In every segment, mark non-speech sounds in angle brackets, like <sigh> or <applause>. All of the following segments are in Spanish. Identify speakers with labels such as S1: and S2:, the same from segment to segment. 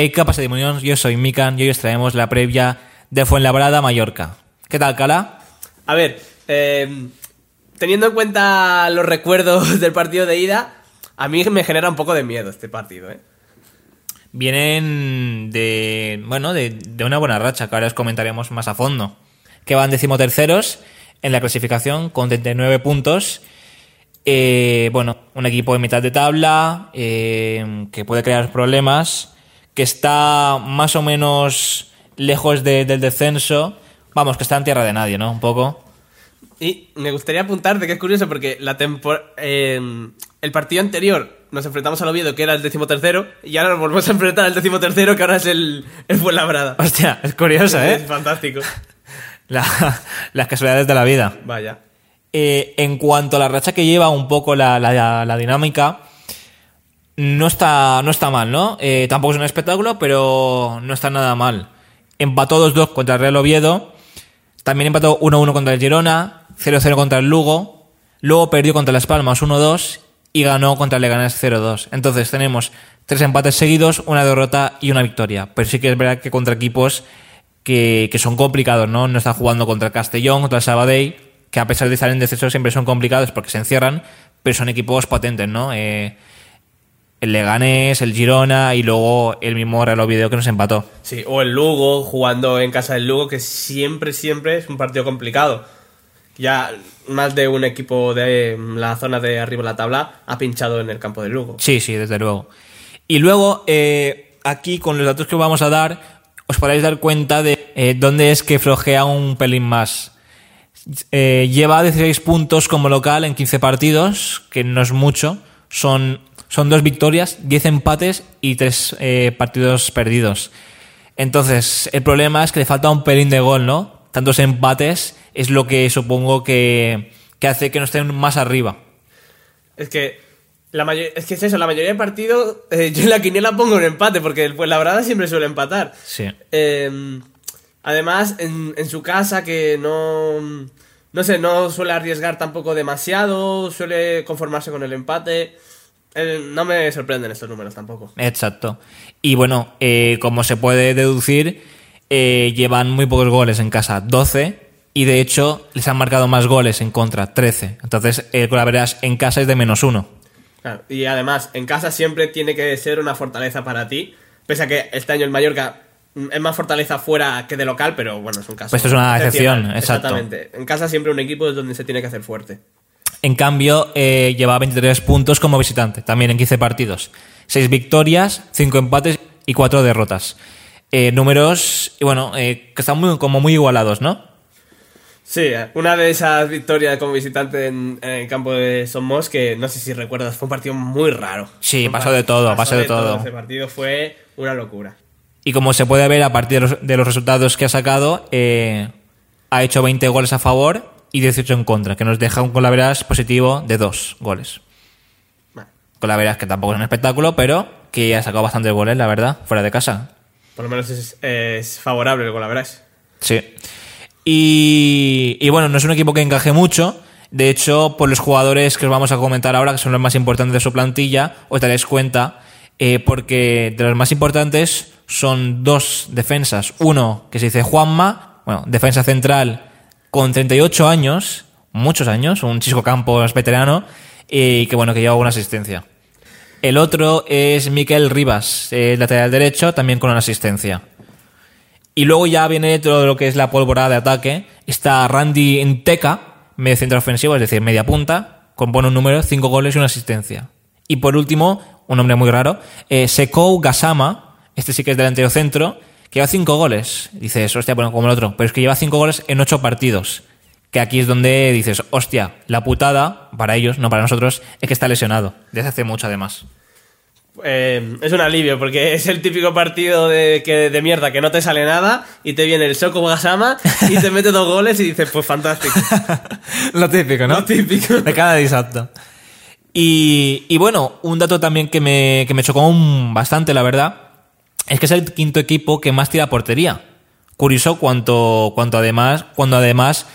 S1: Hey, ¿qué pasa, demonios? Yo soy Mikan y hoy os traemos la previa de Fuenlabrada Mallorca. ¿Qué tal, Cala?
S2: A ver, eh, teniendo en cuenta los recuerdos <laughs> del partido de ida, a mí me genera un poco de miedo este partido, ¿eh?
S1: Vienen de, bueno, de, de una buena racha, que ahora os comentaremos más a fondo. Que van decimoterceros en la clasificación con 39 puntos. Eh, bueno, un equipo de mitad de tabla eh, que puede crear problemas, que está más o menos lejos de- del descenso. Vamos, que está en tierra de nadie, ¿no? Un poco.
S2: Y me gustaría apuntarte que es curioso porque la eh, el partido anterior nos enfrentamos al Oviedo, que era el decimotercero, y ahora nos volvemos a enfrentar al decimotercero, que ahora es el, el Fuenlabrada.
S1: Hostia, es curioso, <laughs>
S2: Es
S1: ¿eh?
S2: fantástico. <laughs>
S1: La- las casualidades de la vida.
S2: Vaya.
S1: Eh, en cuanto a la racha que lleva un poco la, la- la dinámica, no está, no está mal, ¿no? Eh, tampoco es un espectáculo, pero no está nada mal. Empató 2-2 contra el Real Oviedo, también empató 1-1 contra el Girona, 0-0 contra el Lugo, luego perdió contra Las Palmas 1-2 y ganó contra el Leganés 0-2. Entonces tenemos tres empates seguidos, una derrota y una victoria. Pero sí que es verdad que contra equipos que, que son complicados, ¿no? No está jugando contra el Castellón, contra el Sabadell, que a pesar de estar en descenso siempre son complicados porque se encierran, pero son equipos potentes, ¿no? Eh, el Leganés, el Girona y luego el mismo Real Oviedo que nos empató.
S2: Sí, o el Lugo, jugando en casa del Lugo, que siempre, siempre es un partido complicado. Ya más de un equipo de la zona de arriba de la tabla ha pinchado en el campo del Lugo.
S1: Sí, sí, desde luego. Y luego, eh, aquí con los datos que os vamos a dar, os podréis dar cuenta de eh, dónde es que flojea un pelín más. Eh, lleva 16 puntos como local en 15 partidos, que no es mucho. Son, son dos victorias, 10 empates y 3 partidos perdidos. Entonces, el problema es que le falta un pelín de gol, ¿no? Tantos empates es lo que supongo que, que hace que no estén más arriba.
S2: Es que la es que es eso, la mayoría de partidos eh, yo en la quiniela pongo un empate, porque el Fuenlabrada siempre suele empatar.
S1: Sí.
S2: Eh, además, en, en su casa, que no. No sé, no suele arriesgar tampoco demasiado, suele conformarse con el empate. Eh, no me sorprenden estos números tampoco.
S1: Exacto. Y bueno, eh, como se puede deducir, eh, llevan muy pocos goles en casa, 12, y de hecho les han marcado más goles en contra, 13. Entonces el Colaveras en casa es de menos uno.
S2: Claro, y además, en casa siempre tiene que ser una fortaleza para ti. Pese a que este año el Mallorca mm, es más fortaleza fuera que de local, pero bueno, es un caso.
S1: Pues esto es una
S2: excepcional.
S1: excepción, exacto.
S2: Exactamente. En casa siempre un equipo es donde se tiene que hacer fuerte.
S1: En cambio, eh, lleva 23 puntos como visitante, también en 15 partidos. 6 victorias, 5 empates y 4 derrotas. Eh, números, y bueno, eh, que están muy, como muy igualados, ¿no?
S2: Sí, una de esas victorias como visitante en, en el campo de Somos, que no sé si recuerdas, fue un partido muy raro.
S1: Sí, pasó de todo, pasó de todo.
S2: Ese partido fue una locura.
S1: Y como se puede ver a partir de los, de los resultados que ha sacado, eh, ha hecho 20 goles a favor y 18 en contra, que nos deja un colaveras positivo de 2 goles.
S2: Bueno,
S1: Colaveras que tampoco es un espectáculo, pero que ha sacado bastantes goles, la verdad, fuera de casa.
S2: por lo menos es, es favorable el gol, la verdad.
S1: Sí. Y, y bueno, no es un equipo que encaje mucho. De hecho, por los jugadores que os vamos a comentar ahora, que son los más importantes de su plantilla, os daréis cuenta, eh, porque de los más importantes son dos defensas. Uno que se dice Juanma, bueno, defensa central con 38 años, muchos años, un Chisco Campos veterano, y que bueno, que lleva una asistencia. El otro es Miquel Rivas, eh, lateral derecho, también con una asistencia. Y luego ya viene todo lo que es la pólvora de ataque. Está Randy Enteca, medio centro ofensivo, es decir, media punta, compone un número, cinco goles y una asistencia. Y por último, un nombre muy raro, eh, Sekou Gasama, este sí que es delantero centro, que lleva cinco goles. Dices, hostia, bueno, como el otro, pero es que lleva cinco goles en ocho partidos. Que aquí es donde dices, hostia, la putada, para ellos, no para nosotros, es que está lesionado. Desde hace mucho, además.
S2: Eh, es un alivio porque es el típico partido de, que, de mierda que no te sale nada y te viene el Soko Gasama y te mete dos goles y dices, pues fantástico. <laughs>
S1: Lo típico, ¿no?
S2: Lo típico.
S1: De cada disapto. Y, y bueno, un dato también que me, que me chocó un- bastante, la verdad, es que es el quinto equipo que más tira portería. Curioso cuanto, cuanto además, cuando además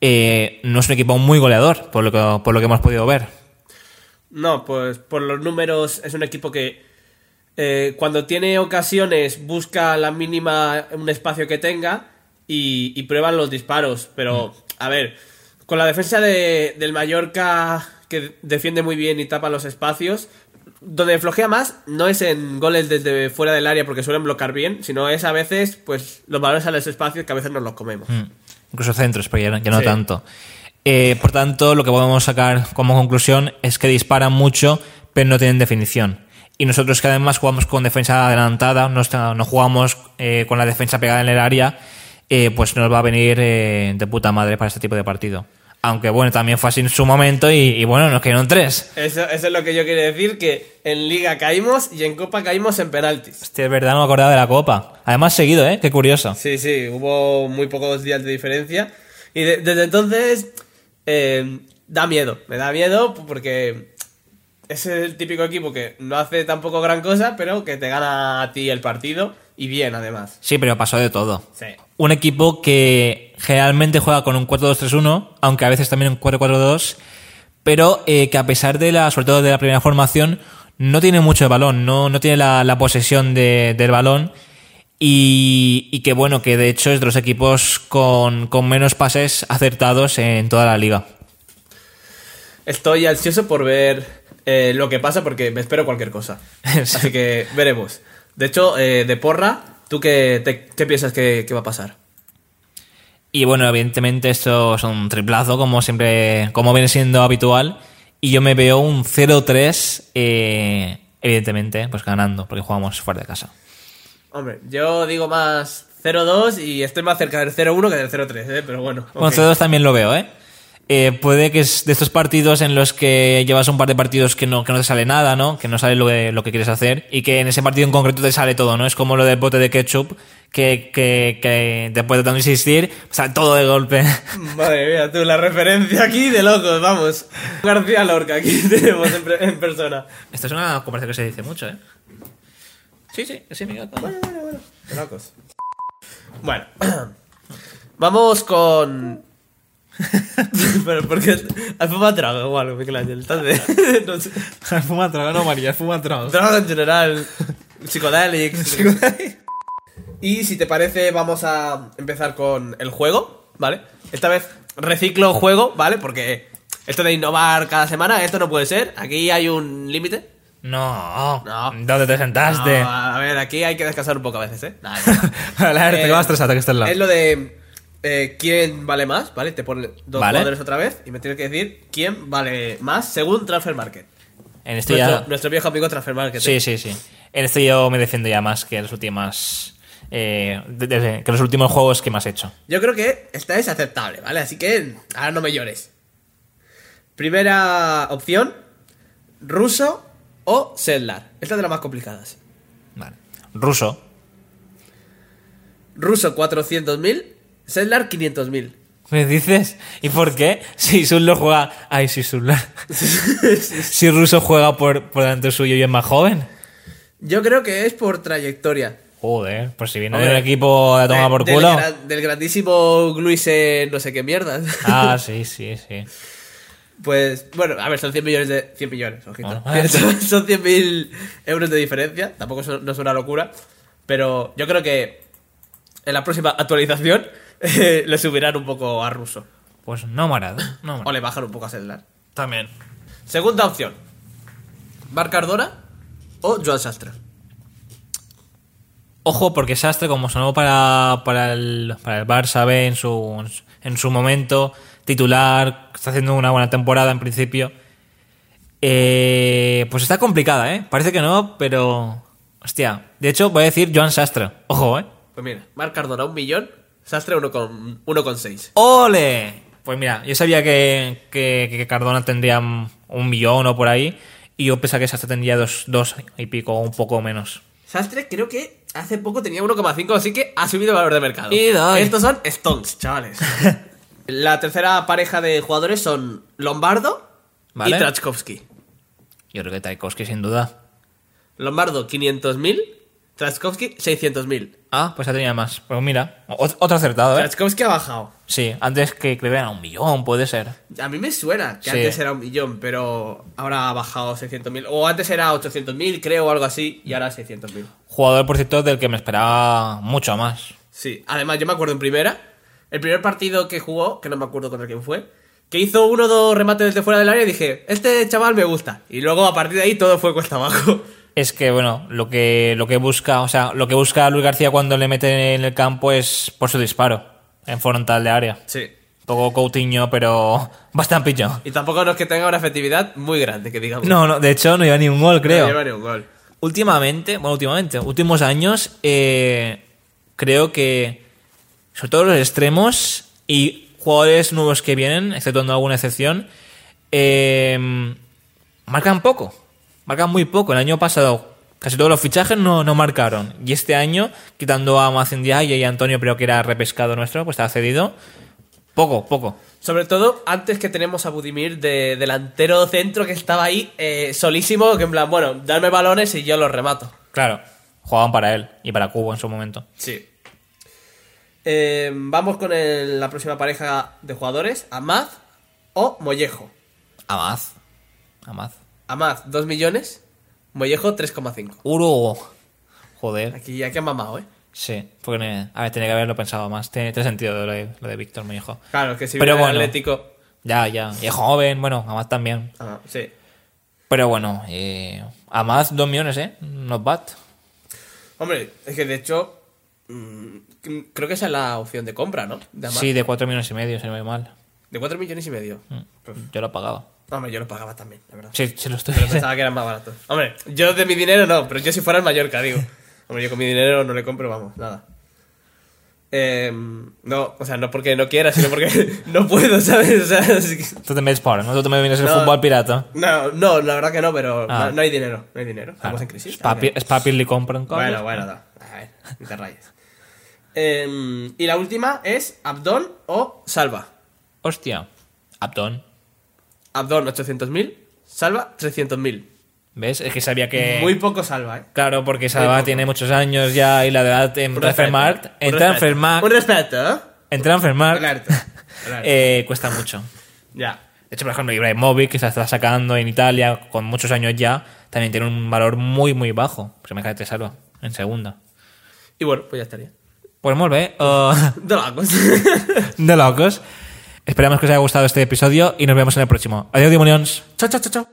S1: eh, no es un equipo muy goleador, por lo que, por lo que hemos podido ver.
S2: No, pues por los números es un equipo que eh, cuando tiene ocasiones busca la mínima un espacio que tenga y, y prueban los disparos. Pero, a ver, con la defensa de- del Mallorca que defiende muy bien y tapa los espacios, donde flojea más no es en goles desde fuera del área porque suelen bloquear bien, sino es a veces pues los valores a los espacios que a veces nos los comemos.
S1: Mm. Incluso centros, pero ya, ya no
S2: Sí.
S1: tanto. Eh, por tanto, lo que podemos sacar como conclusión es que disparan mucho, pero no tienen definición. Y nosotros que además jugamos con defensa adelantada, no, está- no jugamos eh, con la defensa pegada en el área, eh, pues nos va a venir eh, de puta madre para este tipo de partido. Aunque bueno, también fue así en su momento y, y bueno, nos cayeron tres.
S2: Eso, eso es lo que yo quiero decir, que en Liga caímos y en Copa caímos en penaltis.
S1: Hostia, es verdad, no me acordaba de la copa. Además seguido, ¿eh? Qué curioso.
S2: Sí, sí, hubo muy pocos días de diferencia. Y de- desde entonces eh, da miedo, me da miedo porque es el típico equipo que no hace tampoco gran cosa, pero que te gana a ti el partido y bien además.
S1: Sí, pero pasó de todo.
S2: Sí.
S1: Un equipo que generalmente juega con un 4-2-3-1, aunque a veces también un 4-4-2, pero eh, que a pesar de la, sobre todo de la primera formación, no tiene mucho de balón, no, no tiene la, la posesión de- del balón y, y que bueno, que de hecho es de los equipos con, con menos pases acertados en toda la liga.
S2: Estoy ansioso por ver eh, lo que pasa porque me espero cualquier cosa. <laughs> Así que veremos. De hecho, eh, de porra, ¿tú qué, te- qué piensas que, que va a pasar?
S1: Y bueno, evidentemente esto es un triplazo, como siempre, como viene siendo habitual. Y yo me veo un 0-3, eh, evidentemente, pues ganando, porque jugamos fuera de casa.
S2: Hombre, yo digo más 0-2 y estoy más cerca del 0-1 que del 0-3, ¿eh? Pero bueno.
S1: Con
S2: ok.
S1: C2 también lo veo, ¿eh? Eh, Puede que es de estos partidos en los que llevas un par de partidos que no, que no te sale nada, ¿no? Que no sale lo que, lo que quieres hacer y que en ese partido en concreto te sale todo, ¿no? Es como lo del bote de ketchup, que, que, que después de tanto insistir, sale todo de golpe. <laughs>
S2: Madre mía, tú, la referencia aquí de locos, vamos. García Lorca, aquí <laughs> tenemos en, en persona.
S1: Esto es una conversación que se dice mucho, ¿eh? Sí, sí, sí, mi gato.
S2: De locos. Bueno, <clears throat> vamos con. <laughs> Pero porque has fumado trago o algo. Estás <laughs> de. no sé.
S1: fuma trago, no, María, fuma trago.
S2: Trago en general. Psicodelics. <laughs> y si te parece, vamos a empezar con el juego, ¿vale? Esta vez reciclo juego, ¿vale? Porque esto de innovar cada semana, esto no puede ser. Aquí hay un límite.
S1: No,
S2: No.
S1: ¿Dónde te sentaste?
S2: No, a ver, aquí hay que descansar un poco a veces, ¿eh? Nada,
S1: ver,
S2: Eh,
S1: te vas estresado que está al lado.
S2: Es lo de eh, quién vale más, ¿vale? Te pone dos
S1: Vale.
S2: jugadores otra vez y me tienes que decir quién vale más según Transfer Market.
S1: En este
S2: Nuestro,
S1: ya...
S2: nuestro viejo amigo Transfer Market.
S1: Sí,
S2: ¿eh?
S1: sí, sí. En este yo me defiendo ya más que las últimas. eh, de- de- que los últimos juegos que me has hecho.
S2: Yo creo que esta es aceptable, ¿vale? Así que ahora no me llores. Primera opción, ruso o Sedlar. Esta es de las más complicadas.
S1: Vale. Ruso.
S2: Ruso 400.000, Sedlar 500.000.
S1: ¿Me dices? ¿Y por qué? Si Sun lo juega. Ay, si Sun lo- <laughs> Si Ruso juega por, por delante suyo y es más joven.
S2: Yo creo que es por trayectoria.
S1: Joder, pues si viene
S2: Hombre,
S1: de un equipo de tomar
S2: De-
S1: por
S2: del
S1: culo.
S2: gran- del grandísimo Gluise no sé qué mierda.
S1: Ah, <laughs> sí, sí, sí.
S2: Pues, bueno, a ver, son 100 millones de... 100 millones, ojito.
S1: Bueno. <laughs>
S2: Son, son 100.000 euros de diferencia. Tampoco no es una locura. Pero yo creo que en la próxima actualización <laughs> le subirán un poco a Russo.
S1: Pues no me
S2: O le bajan un poco a Sedlar.
S1: También.
S2: Segunda opción. Marc Cardona o Joan Sastre.
S1: Ojo, porque Sastre, como sonó para, para, el, para el Barça B en su, en su momento, titular, está haciendo una buena temporada en principio. Eh, pues está complicada, ¿eh? Parece que no, pero. Hostia. De hecho, voy a decir Joan Sastre. Ojo, ¿eh?
S2: Pues mira, Marc Cardona un millón, Sastre 1,6. Uno con seis.
S1: ¡Ole! Pues mira, yo sabía que, que, que Cardona tendría un millón o por ahí. Y yo pensaba que Sastre tendría dos, dos y pico, un poco menos.
S2: Sastre creo que hace poco tenía 1,5, así que ha subido el valor de mercado.
S1: Y doy.
S2: Estos son Stones, chavales. <laughs> La tercera pareja de jugadores son Lombardo
S1: Vale.
S2: y Trachkovsky.
S1: Yo creo que Tchaikovsky sin duda.
S2: Lombardo 500.000 Traskowski, 600.000.
S1: Ah, pues ya tenía más. Pues mira, otro acertado, ¿eh?
S2: Traskowski ha bajado.
S1: Sí, antes que que era un millón, puede ser.
S2: A mí me suena que
S1: Sí.
S2: antes era un millón, pero ahora ha bajado 600.000. O antes era 800.000, creo, o algo así, y ahora 600.000.
S1: Jugador, por cierto, del que me esperaba mucho más.
S2: Sí, además yo me acuerdo en primera, el primer partido que jugó, que no me acuerdo contra quién fue, que hizo uno o dos remates desde fuera del área y dije, este chaval me gusta. Y luego a partir de ahí todo fue cuesta abajo.
S1: Es que, bueno, lo que, lo que busca, o sea, lo que busca Luis García cuando le mete en el campo es por su disparo, en frontal de área.
S2: Sí.
S1: Poco Coutinho, pero <laughs> bastante pillo.
S2: Y tampoco no es que tenga una efectividad muy grande, que digamos.
S1: No, no, de hecho no lleva ni un gol,
S2: No
S1: creo.
S2: lleva ni un gol.
S1: Últimamente, bueno, últimamente, últimos años, eh, creo que, sobre todo los extremos y jugadores nuevos que vienen, exceptuando alguna excepción, eh, marcan poco. Marcan muy poco. El año pasado casi todos los fichajes no, no marcaron. Y este año, quitando a Macendiaye y a Antonio, pero que era repescado nuestro, pues estaba cedido, poco, poco.
S2: Sobre todo antes que tenemos a Budimir de delantero centro que estaba ahí eh, solísimo, que en plan, bueno, darme balones y yo los remato.
S1: Claro, jugaban para él y para Cubo en su momento.
S2: Sí. Eh, vamos con el- la próxima pareja de jugadores, Amad o Mollejo.
S1: Amaz. Amaz.
S2: Amad, 2 millones, Mollejo, 3,5.
S1: Uro. Joder.
S2: Aquí, aquí han mamado, ¿eh?
S1: Sí, porque a ver, tenía que haberlo pensado más. Tiene, tiene sentido lo de, lo de Víctor, hijo.
S2: Claro, que si
S1: Pero bueno.
S2: Atlético...
S1: Ya, ya. Y es joven, bueno, Amaz también.
S2: Ah, sí.
S1: Pero bueno, eh, Amaz, dos millones, ¿eh? Not bad.
S2: Hombre, es que de hecho... mm, creo que esa es la opción de compra, ¿no? De.
S1: Sí, de cuatro millones y medio, si no me mal.
S2: De 4 millones y medio.
S1: Yo lo he pagado.
S2: Hombre, yo lo pagaba también, la verdad.
S1: Sí, sí lo estoy.
S2: Pero pensaba que eran más baratos. Hombre, yo de mi dinero no, pero yo si fuera el Mallorca, digo. <laughs> Hombre, yo con mi dinero no le compro, vamos, nada. Eh, no, o sea, no porque no quiera, sino porque <laughs> no puedo, ¿sabes? O sea, que-
S1: Tú te metes por, ¿no? Tú te vienes el
S2: No.
S1: fútbol pirata.
S2: no, no, la verdad que no, pero
S1: Ah.
S2: no, no hay dinero, no hay dinero. Estamos en crisis.
S1: Es papi, es papi le compran cosas.
S2: Bueno, bueno, da. A ver, no te rayes. Eh, y la última es Abdón o Salva.
S1: Hostia. Abdón.
S2: Abdón 800.000, Salva 300.000.
S1: ¿Ves? Es que sabía que.
S2: Muy poco Salva, ¿eh?
S1: Claro, porque Salva tiene muchos años ya y la edad en Transfermarkt. En
S2: un respeto.
S1: Transfermarkt.
S2: Un respeto, ¿eh?
S1: En Transfermarkt. <laughs>
S2: Alerta.
S1: eh, cuesta mucho.
S2: Ya.
S1: De hecho, por ejemplo, Ibrahimovic, que se está sacando en Italia con muchos años ya, también tiene un valor muy, muy bajo. Pues me cae te salva en segunda.
S2: Y bueno, pues ya estaría.
S1: Pues muy bien. eh, <laughs>
S2: De locos. <laughs>
S1: de locos. Esperamos que os haya gustado este episodio y nos vemos en el próximo. Adiós, demonios.
S2: chao, chao, chao, chao.